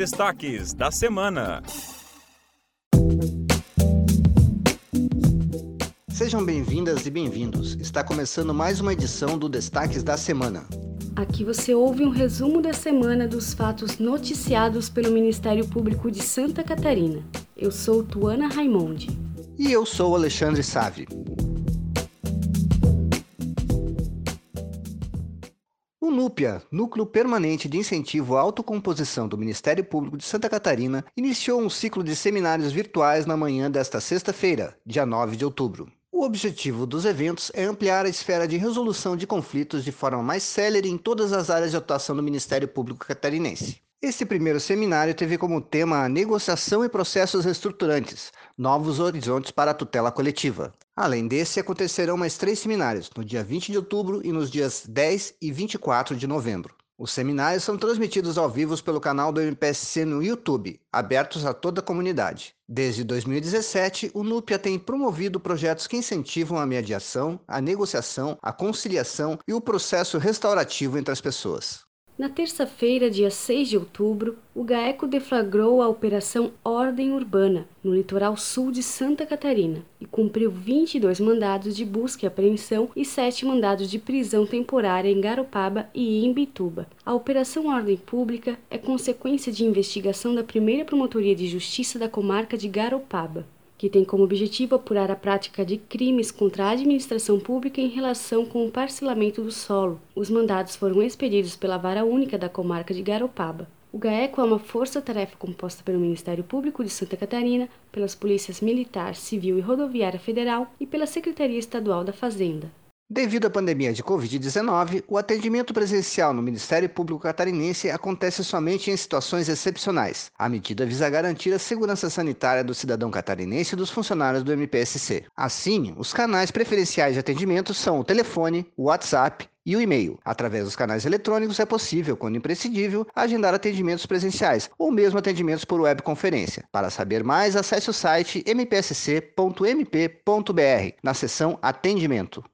destaques da semana. Sejam bem-vindas e bem-vindos. Está começando mais uma edição do Destaques da Semana. Aqui você ouve um resumo da semana dos fatos noticiados pelo Ministério Público de Santa Catarina. Eu sou Tuana Raimondi. E eu sou Alexandre Save. O NUPIA, Núcleo Permanente de Incentivo à Autocomposição do Ministério Público de Santa Catarina, iniciou um ciclo de seminários virtuais na manhã desta sexta-feira, dia 9 de outubro. O objetivo dos eventos é ampliar a esfera de resolução de conflitos de forma mais célere em todas as áreas de atuação do Ministério Público Catarinense. Este primeiro seminário teve como tema a negociação e processos reestruturantes, novos horizontes para a tutela coletiva. Além desse, acontecerão mais três seminários, no dia 20 de outubro e nos dias 10 e 24 de novembro. Os seminários são transmitidos ao vivo pelo canal do MPSC no YouTube, abertos a toda a comunidade. Desde 2017, o NUPIA tem promovido projetos que incentivam a mediação, a negociação, a conciliação e o processo restaurativo entre as pessoas. Na terça-feira, dia 6 de outubro, o GAECO deflagrou a Operação Ordem Urbana, no litoral sul de Santa Catarina, e cumpriu 22 mandados de busca e apreensão e 7 mandados de prisão temporária em Garopaba e em Bituba. A Operação Ordem Pública é consequência de investigação da primeira Promotoria de Justiça da comarca de Garopaba que tem como objetivo apurar a prática de crimes contra a administração pública em relação com o parcelamento do solo. Os mandados foram expedidos pela Vara Única da Comarca de Garopaba. O GAECO é uma força-tarefa composta pelo Ministério Público de Santa Catarina, pelas Polícias Militar, Civil e Rodoviária Federal e pela Secretaria Estadual da Fazenda. Devido à pandemia de Covid-19, o atendimento presencial no Ministério Público Catarinense acontece somente em situações excepcionais. A medida visa garantir a segurança sanitária do cidadão catarinense e dos funcionários do MPSC. Assim, os canais preferenciais de atendimento são o telefone, o WhatsApp e o e-mail. Através dos canais eletrônicos é possível, quando imprescindível, agendar atendimentos presenciais ou mesmo atendimentos por webconferência. Para saber mais, acesse o site mpsc.mp.br na seção Atendimento.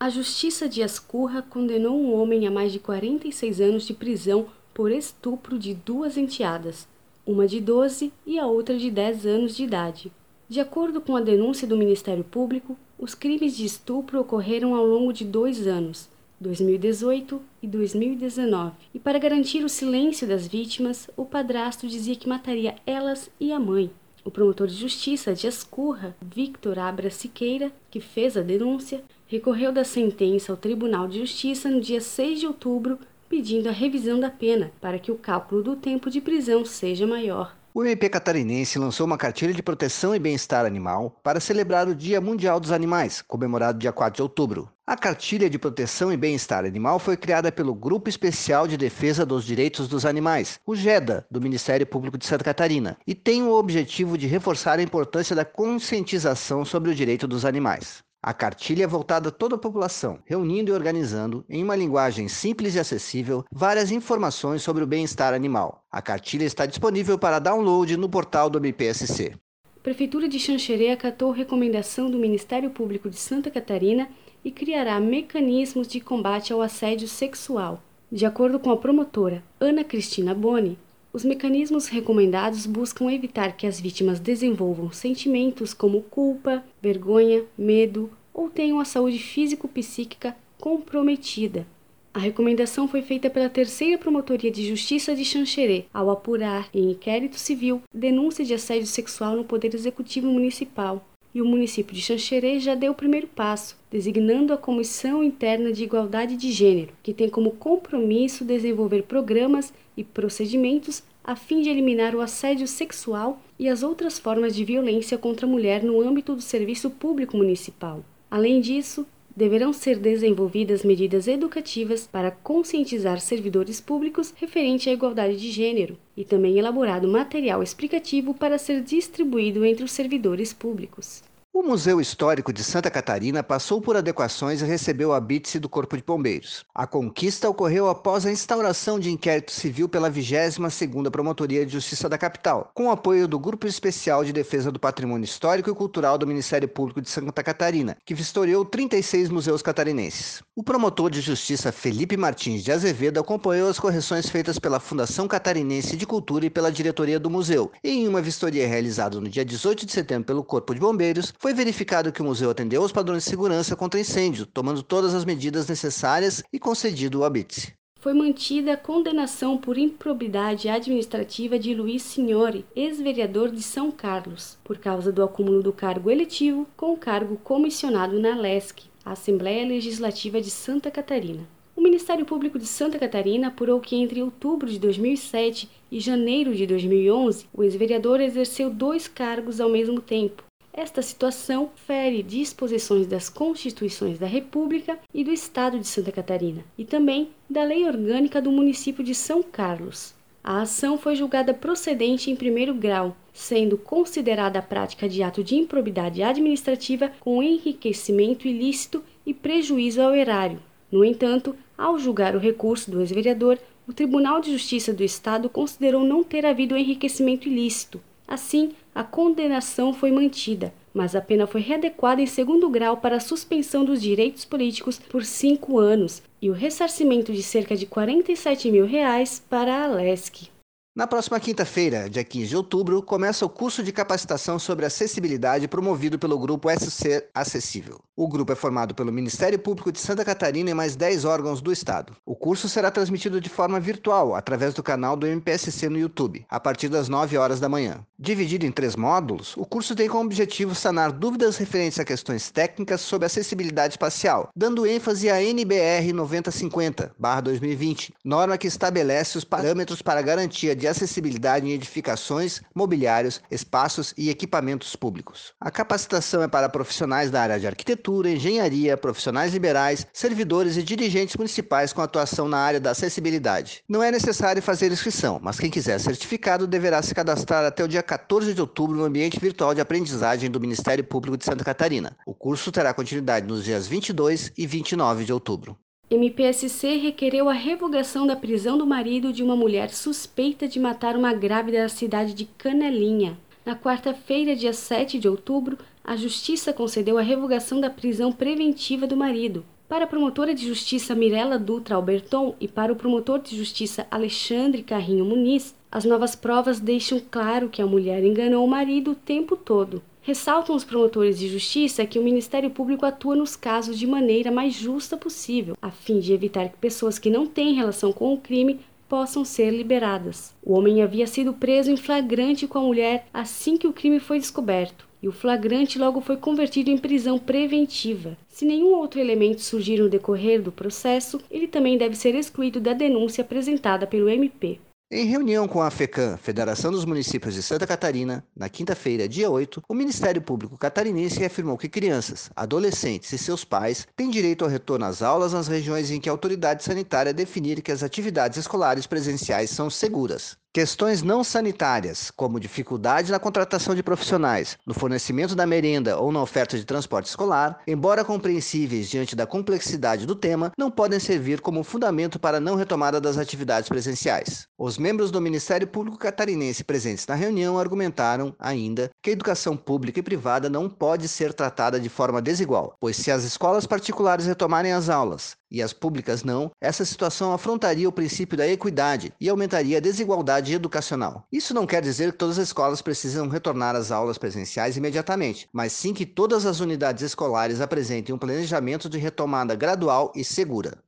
A Justiça de Ascurra condenou um homem a mais de 46 anos de prisão por estupro de duas enteadas, uma de 12 e a outra de 10 anos de idade. De acordo com a denúncia do Ministério Público, os crimes de estupro ocorreram ao longo de dois anos, 2018 e 2019, e para garantir o silêncio das vítimas, o padrasto dizia que mataria elas e a mãe. O promotor de justiça de Ascurra, Victor Abra Siqueira, que fez a denúncia, recorreu da sentença ao Tribunal de Justiça no dia 6 de outubro, pedindo a revisão da pena para que o cálculo do tempo de prisão seja maior. O MP catarinense lançou uma cartilha de proteção e bem-estar animal para celebrar o Dia Mundial dos Animais, comemorado dia 4 de outubro. A cartilha de proteção e bem-estar animal foi criada pelo Grupo Especial de Defesa dos Direitos dos Animais, o GEDA, do Ministério Público de Santa Catarina, e tem o objetivo de reforçar a importância da conscientização sobre o direito dos animais. A cartilha é voltada a toda a população, reunindo e organizando, em uma linguagem simples e acessível, várias informações sobre o bem-estar animal. A cartilha está disponível para download no portal do MPSC. Prefeitura de Xanxerê acatou recomendação do Ministério Público de Santa Catarina e criará mecanismos de combate ao assédio sexual. De acordo com a promotora Ana Cristina Boni, os mecanismos recomendados buscam evitar que as vítimas desenvolvam sentimentos como culpa, vergonha, medo ou tenham a saúde físico-psíquica comprometida. A recomendação foi feita pela Terceira Promotoria de Justiça de Xanxerê, ao apurar, em inquérito civil, denúncia de assédio sexual no Poder Executivo Municipal. E o município de Xanxerê já deu o primeiro passo, designando a Comissão Interna de Igualdade de Gênero, que tem como compromisso desenvolver programas e procedimentos a fim de eliminar o assédio sexual e as outras formas de violência contra a mulher no âmbito do serviço público municipal. Além disso, deverão ser desenvolvidas medidas educativas para conscientizar servidores públicos referente à igualdade de gênero e também elaborado material explicativo para ser distribuído entre os servidores públicos. O Museu Histórico de Santa Catarina passou por adequações e recebeu a BITSE do Corpo de Bombeiros. A conquista ocorreu após a instauração de inquérito civil pela 22ª Promotoria de Justiça da capital, com apoio do Grupo Especial de Defesa do Patrimônio Histórico e Cultural do Ministério Público de Santa Catarina, que vistoriou 36 museus catarinenses. O promotor de justiça Felipe Martins de Azevedo acompanhou as correções feitas pela Fundação Catarinense de Cultura e pela diretoria do museu. E em uma vistoria realizada no dia 18 de setembro pelo Corpo de Bombeiros, foi verificado que o museu atendeu aos padrões de segurança contra incêndio, tomando todas as medidas necessárias e concedido o habite. Foi mantida a condenação por improbidade administrativa de Luiz Signori, ex-vereador de São Carlos, por causa do acúmulo do cargo eletivo com o cargo comissionado na LESC, a Assembleia Legislativa de Santa Catarina. O Ministério Público de Santa Catarina apurou que entre outubro de 2007 e janeiro de 2011, o ex-vereador exerceu dois cargos ao mesmo tempo, esta situação fere disposições das Constituições da República e do Estado de Santa Catarina, e também da Lei Orgânica do município de São Carlos. A ação foi julgada procedente em primeiro grau, sendo considerada a prática de ato de improbidade administrativa com enriquecimento ilícito e prejuízo ao erário. No entanto, ao julgar o recurso do ex-vereador, o Tribunal de Justiça do Estado considerou não ter havido enriquecimento ilícito. Assim, a condenação foi mantida, mas a pena foi readequada em segundo grau para a suspensão dos direitos políticos por cinco anos e o ressarcimento de cerca de 47 mil reais para a Alesc. Na próxima quinta-feira, dia 15 de outubro, começa o curso de capacitação sobre acessibilidade promovido pelo Grupo SC Acessível. O grupo é formado pelo Ministério Público de Santa Catarina e mais 10 órgãos do Estado. O curso será transmitido de forma virtual, através do canal do MPSC no YouTube, a partir das 9 horas da manhã. Dividido em três módulos, o curso tem como objetivo sanar dúvidas referentes a questões técnicas sobre acessibilidade espacial, dando ênfase à NBR 9050-2020, norma que estabelece os parâmetros para garantia de acessibilidade em edificações, mobiliários, espaços e equipamentos públicos. A capacitação é para profissionais da área de arquitetura, engenharia, profissionais liberais, servidores e dirigentes municipais com atuação na área da acessibilidade. Não é necessário fazer inscrição, mas quem quiser certificado deverá se cadastrar até o dia 14 de outubro no ambiente virtual de aprendizagem do Ministério Público de Santa Catarina. O curso terá continuidade nos dias 22 e 29 de outubro. MPSC requereu a revogação da prisão do marido de uma mulher suspeita de matar uma grávida da cidade de Canelinha. Na quarta-feira, dia 7 de outubro, a Justiça concedeu a revogação da prisão preventiva do marido. Para a promotora de justiça Mirela Dutra Alberton e para o promotor de justiça Alexandre Carrinho Muniz, as novas provas deixam claro que a mulher enganou o marido o tempo todo. Ressaltam os promotores de justiça que o Ministério Público atua nos casos de maneira mais justa possível, a fim de evitar que pessoas que não têm relação com o crime possam ser liberadas. O homem havia sido preso em flagrante com a mulher assim que o crime foi descoberto, e o flagrante logo foi convertido em prisão preventiva. Se nenhum outro elemento surgir no decorrer do processo, ele também deve ser excluído da denúncia apresentada pelo MP. Em reunião com a FECAM, Federação dos Municípios de Santa Catarina, na quinta-feira, dia 8, o Ministério Público Catarinense afirmou que crianças, adolescentes e seus pais têm direito ao retorno às aulas nas regiões em que a autoridade sanitária definir que as atividades escolares presenciais são seguras. Questões não sanitárias, como dificuldade na contratação de profissionais, no fornecimento da merenda ou na oferta de transporte escolar, embora compreensíveis diante da complexidade do tema, não podem servir como fundamento para a não retomada das atividades presenciais. Os membros do Ministério Público Catarinense presentes na reunião argumentaram, ainda, que a educação pública e privada não pode ser tratada de forma desigual, pois se as escolas particulares retomarem as aulas e as públicas não, essa situação afrontaria o princípio da equidade e aumentaria a desigualdade educacional. Isso não quer dizer que todas as escolas precisam retornar às aulas presenciais imediatamente, mas sim que todas as unidades escolares apresentem um planejamento de retomada gradual e segura.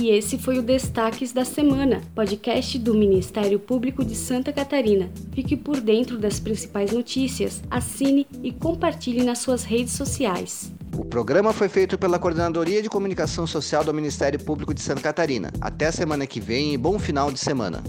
E esse foi o Destaques da Semana, podcast do Ministério Público de Santa Catarina. Fique por dentro das principais notícias, assine e compartilhe nas suas redes sociais. O programa foi feito pela Coordenadoria de Comunicação Social do Ministério Público de Santa Catarina. Até semana que vem e bom final de semana.